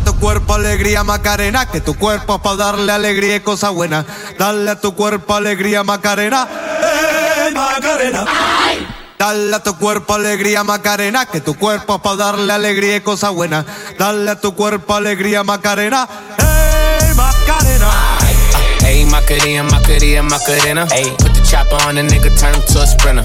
a tu cuerpo alegría Macarena, que tu cuerpo es para darle alegría y cosa buena. Dale a tu cuerpo alegría Macarena, eh Macarena. Dale a tu cuerpo alegría Macarena, que tu cuerpo es para darle alegría y cosa buena. Dale a tu cuerpo alegría Macarena, eh Macarena. Ayy, Macarena, Macarena, Macarena. Ayy, put the chopper on the nigga, turn him to a sprinter.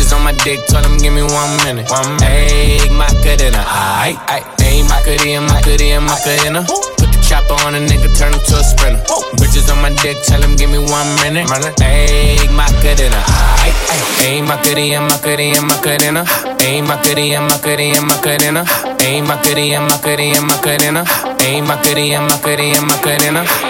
Bitches on my dick, tell him give me one minute. One. Ayy, Macarena, aight, aight. Ayy, Macarena, Macarena, Macarena. Put the chopper on a nigga, turn him to a sprinter. Bitches on my dick, tell him give me one minute. Ayy, Macarena, aight, aight. Ayy, Macarena, Macarena, Macarena. Ayy, Macarena, Macarena, Macarena. Ayy, Macarena, Macarena, Macarena. Ayy, Macarena, Macarena, Macarena.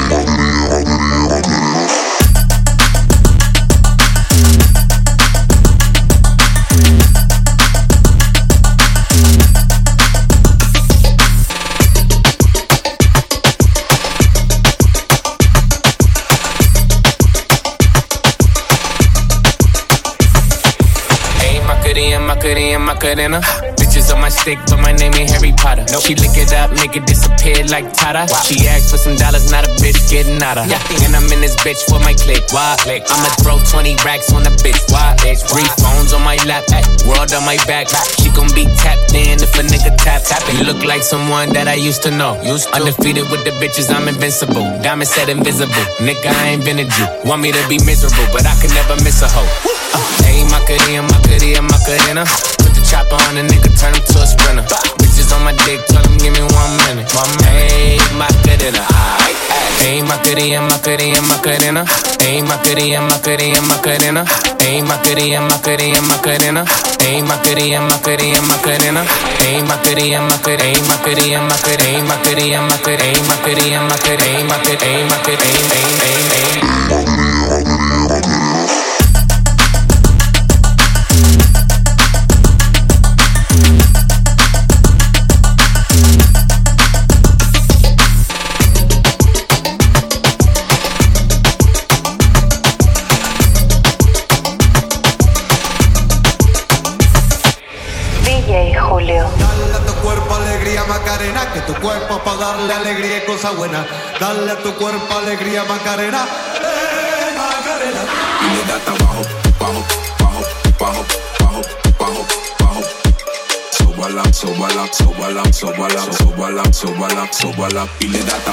Macarena. Bitches on my stick, but my name ain't Harry Potter. Nope. She lick it up, make it disappear like Tata. She asked for some dollars, not a bitch getting out of. And I'm in this bitch for my click. Why? click. I'ma throw 20 racks on the bitch. Why? Three phones on my lap, world on my back. She gon' be tapped in if a nigga tap. tap. You look like someone that I used to know. Used to. Undefeated with the bitches, I'm invincible. Diamond said invisible. Nigga, I ain't been a Jew. Want me to be miserable, but I can never miss a hoe. Uh, Ayy, Macarena, Macarena, Macarena. Put the chopper on a nigga, turn him to a sprinter. Bitches on my dick, tell him give me one minute. My man, my cadena. Ain't my cutie and my cutie and my cadena. Ain't my cutie and my cutie and my cadena. Ain't my cutie and my cutie and my cadena. Ain't my cutie and my cutie and my cadena. Ain't my cutie and my cutie. Ain't my cutie and my cutie. Ain't my cutie and my cutie. Ain't my cutie and my cutie. Ain't my cutie. Ain't my cutie. Ain't ain't ain't ain't. Alegría y cosa buena. Dale a tu cuerpo alegría Macarena, eh Macarena. y le da hasta abajo, bajo, bajo, bajo, bajo, bajo, bajo. Sobala, sobala, sobala, sobala, sobala, sobala, sobala, y le da hasta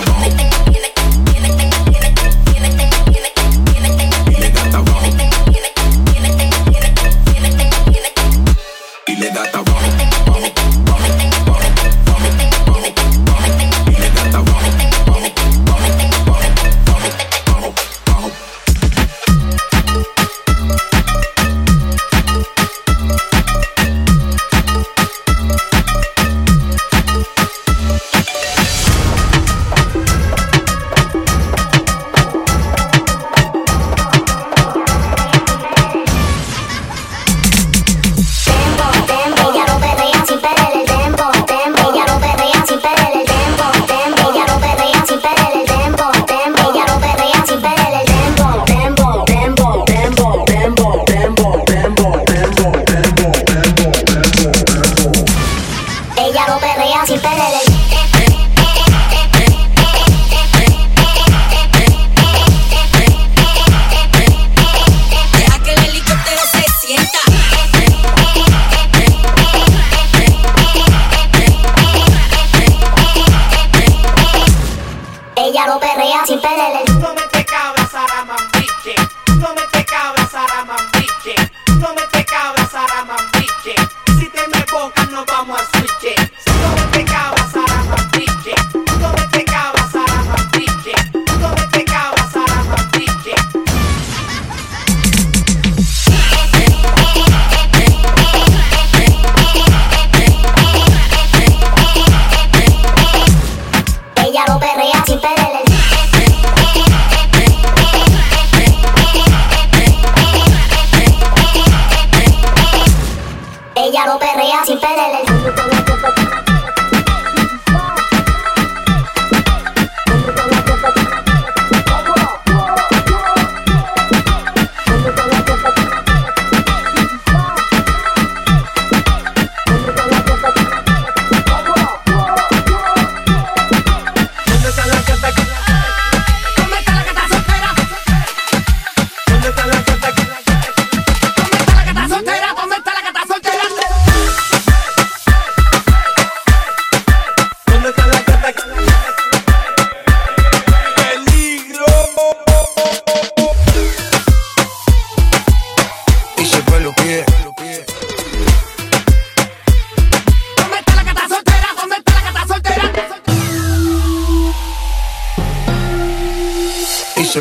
si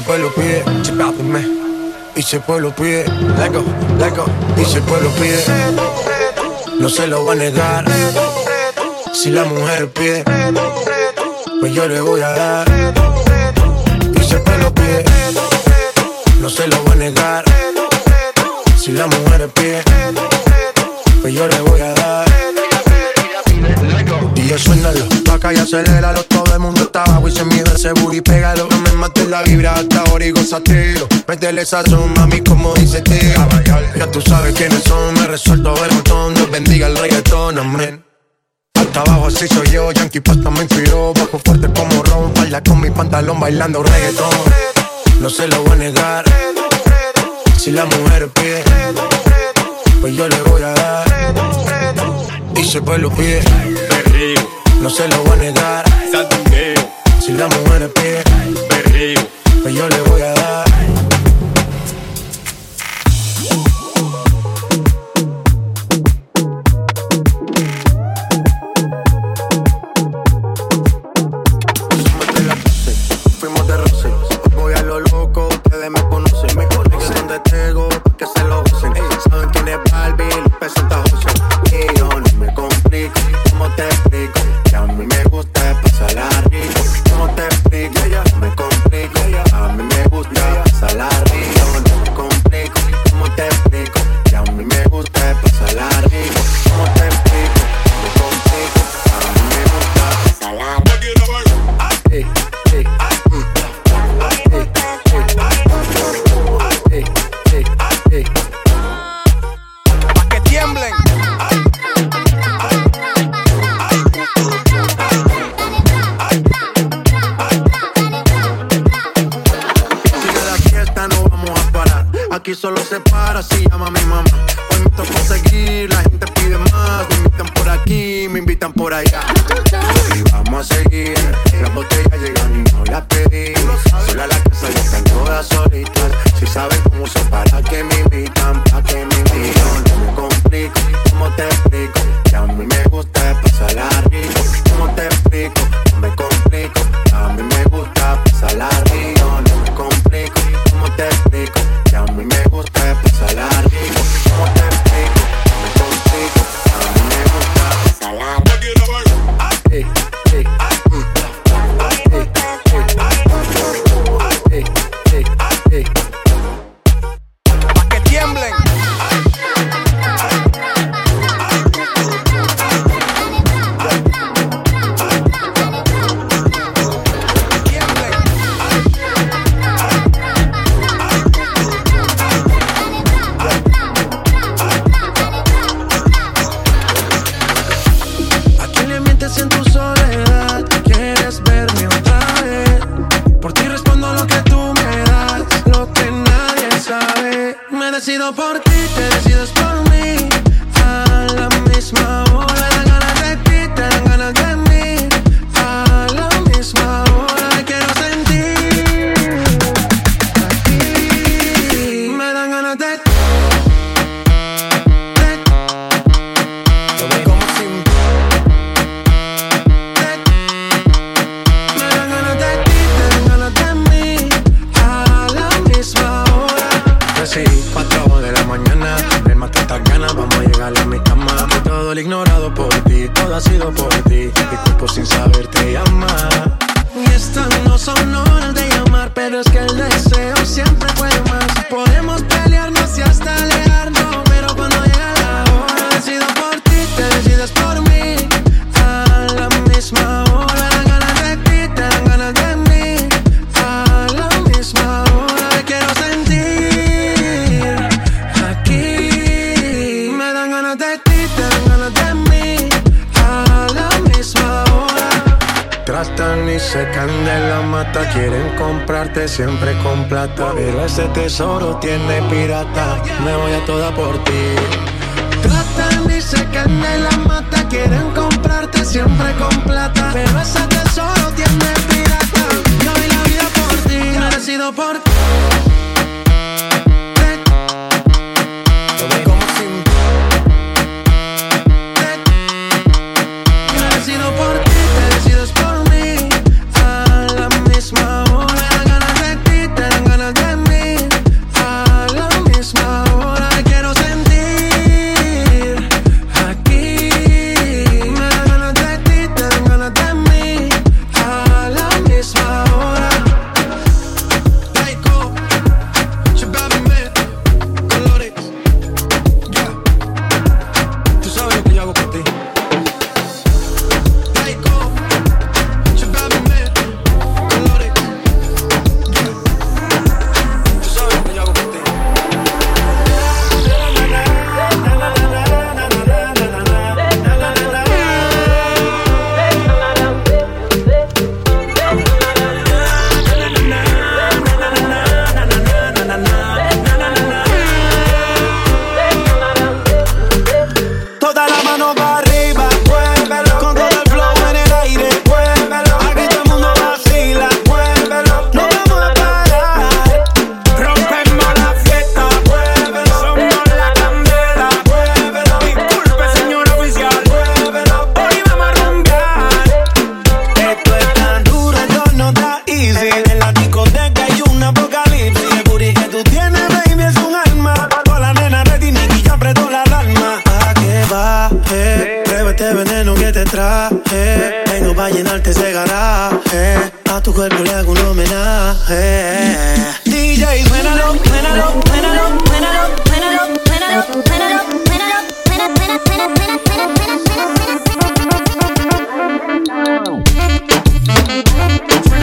el pueblo pide, let go, let go. Y si el pueblo pide, no se lo va a negar. Si la mujer pide, pues yo le voy a dar. Y si el pueblo pide, no se lo va a negar. Si la mujer pide, pues yo le voy a dar. Y yo suénalo, acá y aceléralo. Todo el mundo está abajo y se mide ese booty, pégalo. No me mates la vibra hasta ahora y gozatelo. Métele sazón, mami, como dice tío. Ya tú sabes quiénes son, me resuelto ver montón. Dios bendiga el reggaetón, amén. Hasta abajo así soy yo, Yankee Pasta me inspiró Bajo fuerte como Ron, baila con mi pantalón bailando reggaetón No se lo voy a negar Si la mujer pide Pues yo le voy a dar Y si pues lo pide No se lo voy a negar. Si la mujer pide Pues yo le voy a dar up on siempre con plata, pero ese tesoro tiene pirata. Me voy a toda por ti. Tratan y se caen de la mata, quieren comprarte siempre con plata, pero ese tesoro tiene pirata. Yo vi la vida por ti, agradecido por ti. para llenarte ese garaje. A tu cuerpo le hago un homenaje. DJ, suénalo, suénalo, suénalo, suénalo, suénalo, suénalo, suénalo, suénalo, suénalo, suénalo, suénalo, suénalo, suénalo, suénalo,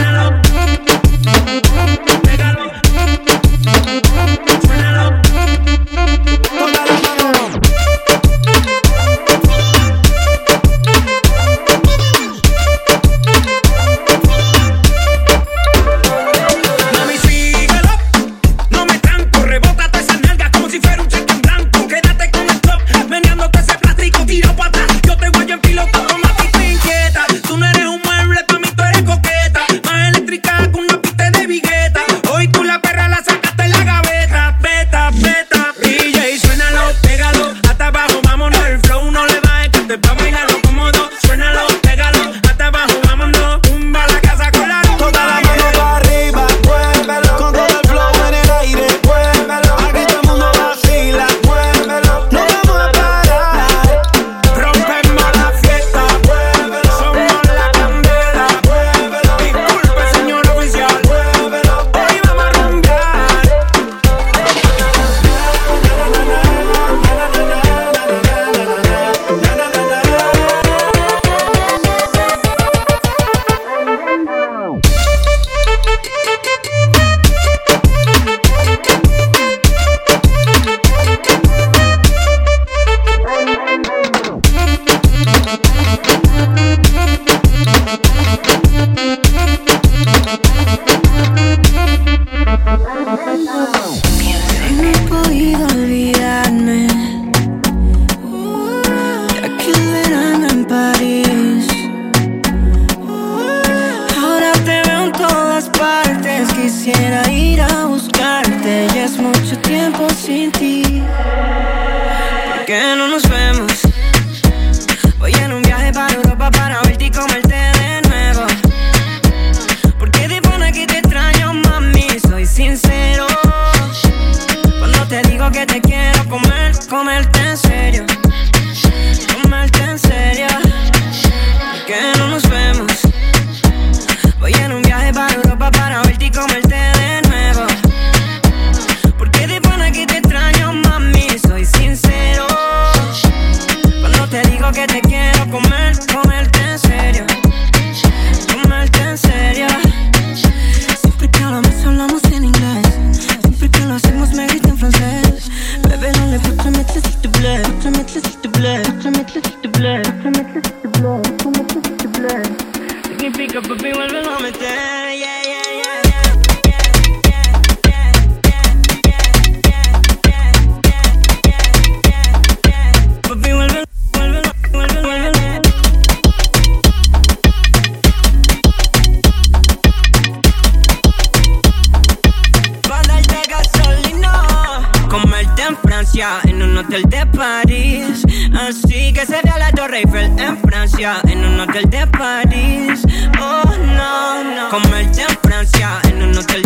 hotel de París. Así que se vea la Torre Eiffel en Francia, en un hotel de París. Oh, no, no. Comerte en Francia, en un hotel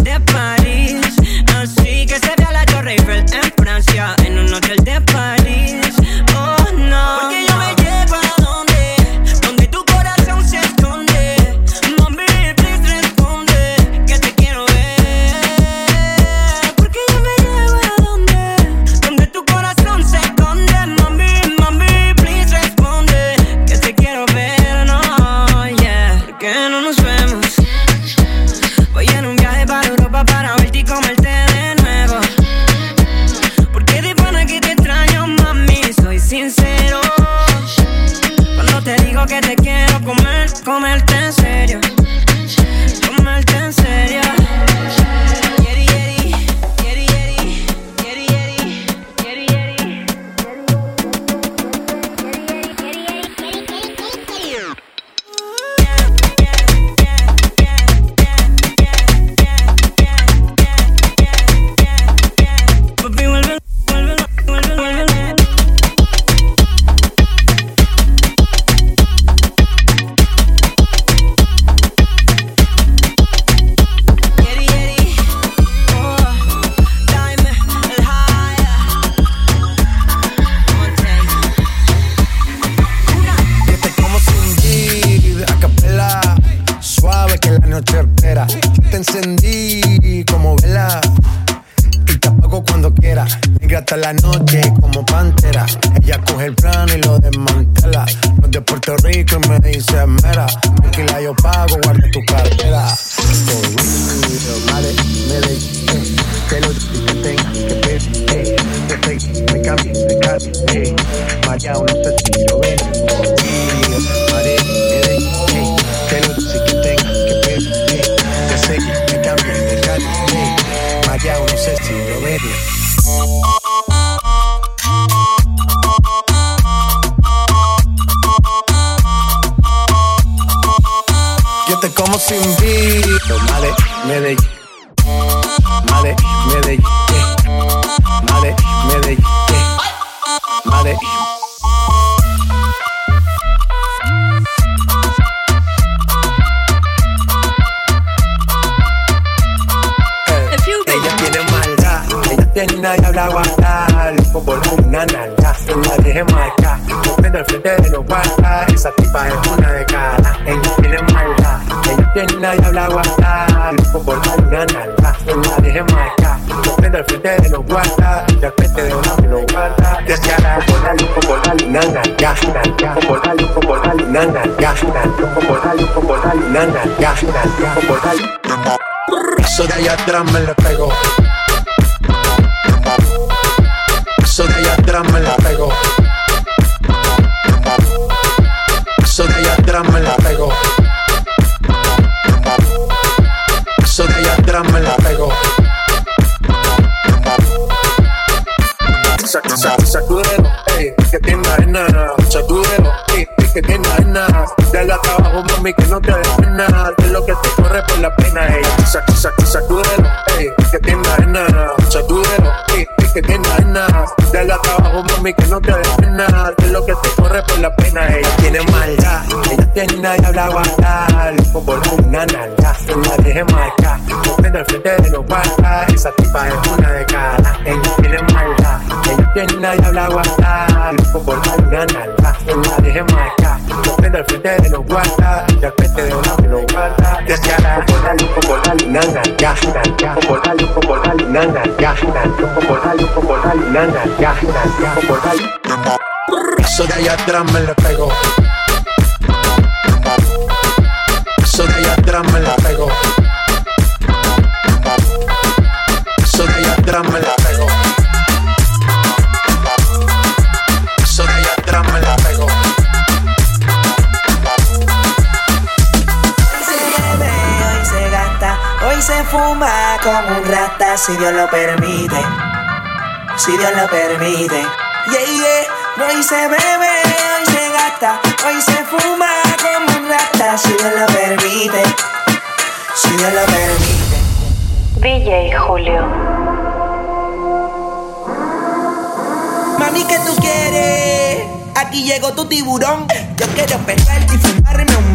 la noche como sin beat. Male, Medellín. Male, Medellín. Male, Medellín. Male. Ella tiene maldad, ella tiene una diabla guardar, como una nalga, la deje marcar, no prende el frente de los guardas, esa tipa es una de cara, una diabla guardar, como una nalga, la deje prende el frente de los guardas, ya frente de una que lo guarda, deseada, como dale, como dale, nana, ya, nalga, como dale, como dale, nana, ya, nalga, como dale, como dale, nana, ya, nalga, como dale, eso de allá atrás me. Eso de allá atrás me. Eso de allá atrás. Mami, que no te des pena. De lo que te corre por la pena, ey. Sa- sa- Sacúdelo, ey, que tiene arena. Sacúdelo, ey, que tiene arena. Dale acá abajo, mami, que no te des pena. De lo que te corre por la pena, ella tiene maldad. Ella tiene una diabla guardar. Como una nalga, la deje marcar. No prende el frente de los guardas. Esa tipa es una de cara. Ella tiene maldad. Ella tiene una diabla guardar. Como una nalga, la deje marcar. Prende el frente de los. Ya frente de que guarda. Como dale, nana, ya, dale, como dale, nana, ya. Como dale, como dale, nana, ya. Como dale. Eso de allá atrás me le pegó. Eso de allá atrás me le pegó. Eso de allá atrás como un rata si Dios lo permite. Si Dios lo permite. Yeah, yeah. Hoy se bebe, hoy se gasta, hoy se fuma como un rata si Dios lo permite. Si Dios lo permite. DJ Julio. Mami, ¿qué tú quieres? Aquí llegó tu tiburón. Yo quiero perder y fumarme un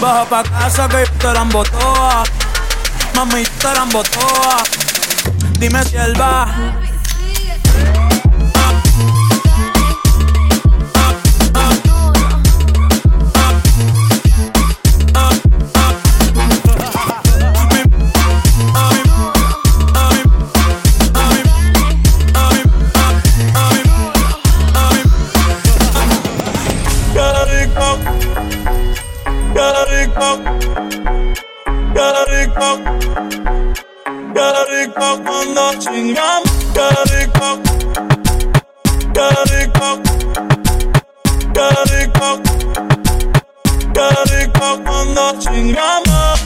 Baja pa' casa que yo te la embotoa. Mami, la embotoa. Dime si él va. cock, gary cock, gary cock, manda chingam, gary cock, gary cock, gary cock, gary cock, manda chingam.